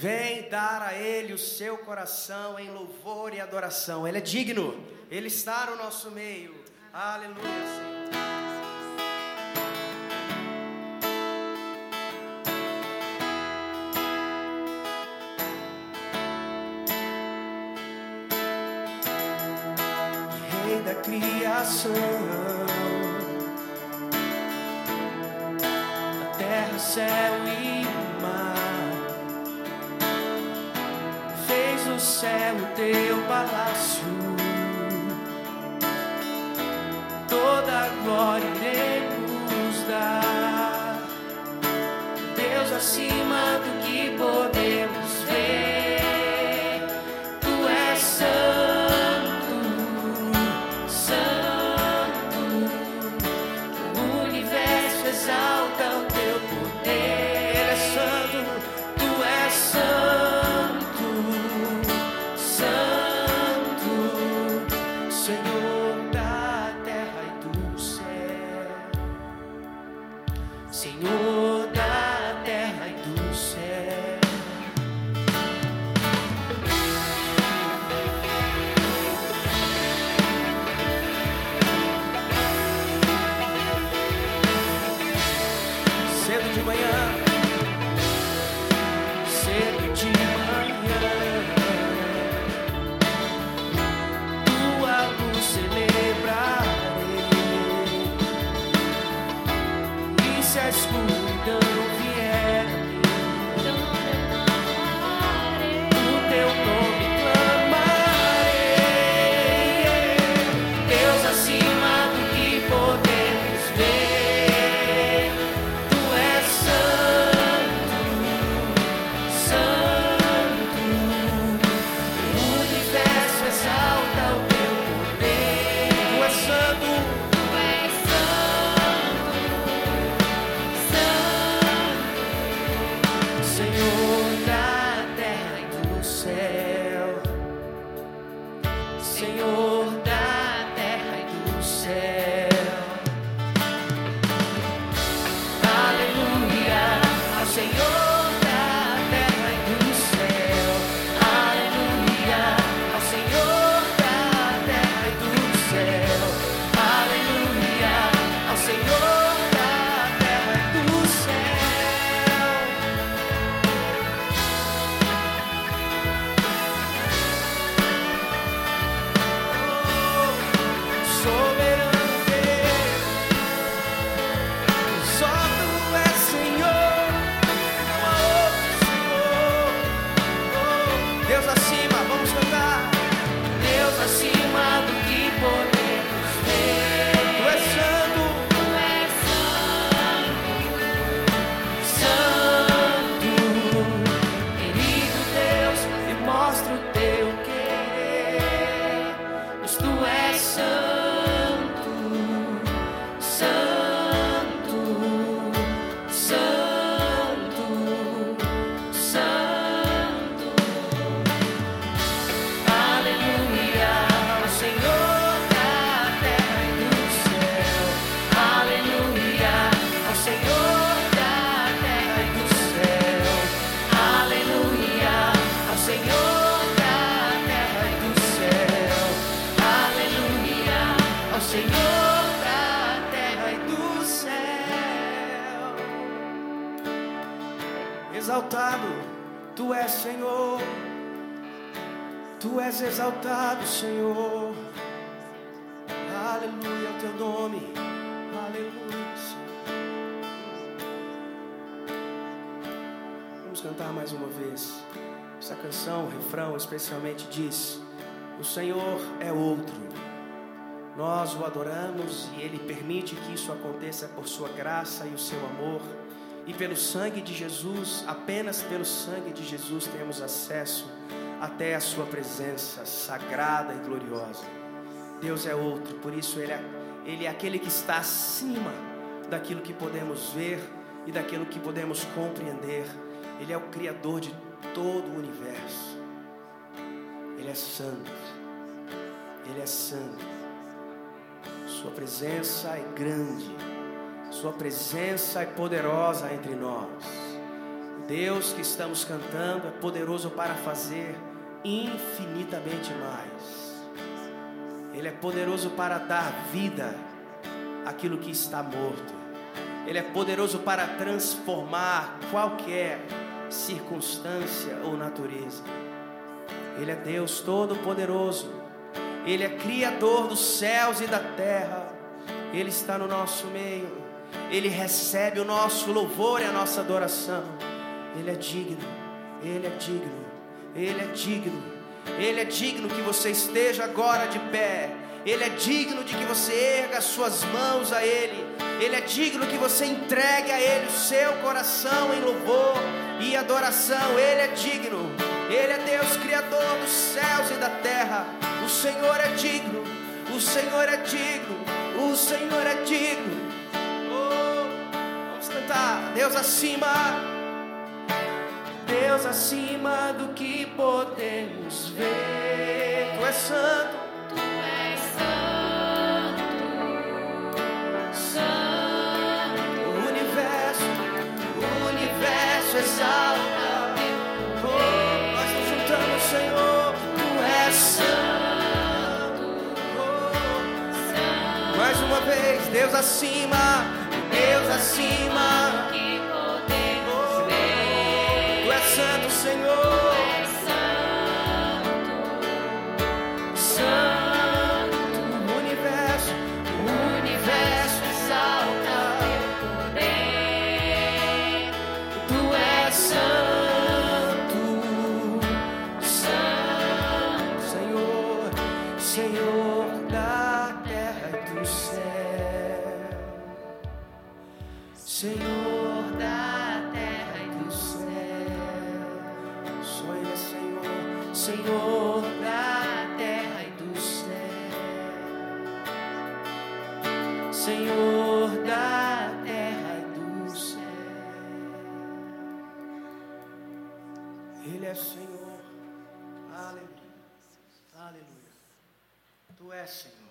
Vem dar a Ele o seu coração em louvor e adoração. Ele é digno, Ele está no nosso meio. Aleluia, Senhor. Da criação, a terra, céu e mar, céu o teu palácio, toda a glória iremos dar, Deus acima Senhor Senhor Deus Exaltado, tu és Senhor. Tu és exaltado, Senhor. Aleluia ao teu nome. Aleluia, Senhor. Vamos cantar mais uma vez. Essa canção, refrão especialmente diz: O Senhor é outro. Nós o adoramos e Ele permite que isso aconteça por Sua graça e o seu amor. E pelo sangue de Jesus, apenas pelo sangue de Jesus, temos acesso até a Sua presença sagrada e gloriosa. Deus é outro, por isso Ele é, Ele é aquele que está acima daquilo que podemos ver e daquilo que podemos compreender. Ele é o Criador de todo o universo. Ele é santo. Ele é santo. Sua presença é grande. Sua presença é poderosa entre nós. Deus que estamos cantando é poderoso para fazer infinitamente mais. Ele é poderoso para dar vida àquilo que está morto. Ele é poderoso para transformar qualquer circunstância ou natureza. Ele é Deus Todo-Poderoso. Ele é Criador dos céus e da terra. Ele está no nosso meio. Ele recebe o nosso louvor e a nossa adoração. Ele é digno, Ele é digno, Ele é digno, Ele é digno que você esteja agora de pé. Ele é digno de que você erga suas mãos a Ele. Ele é digno que você entregue a Ele o seu coração em louvor e adoração. Ele é digno. Ele é Deus Criador dos céus e da terra. O Senhor é digno. O Senhor é digno. O Senhor é digno. Cantar. Deus acima. Deus acima do que podemos ver. Tu és santo. Tu és santo, santo. O universo, o universo exalta. Oh, nós nos juntamos, Senhor. Tu és santo. Oh, mais uma vez, Deus acima, acima. Que podemos ver. Tu és santo, Senhor. Senhor, da terra e do céu, Senhor da terra e do céu. Ele é Senhor. Aleluia. Aleluia. Tu és Senhor.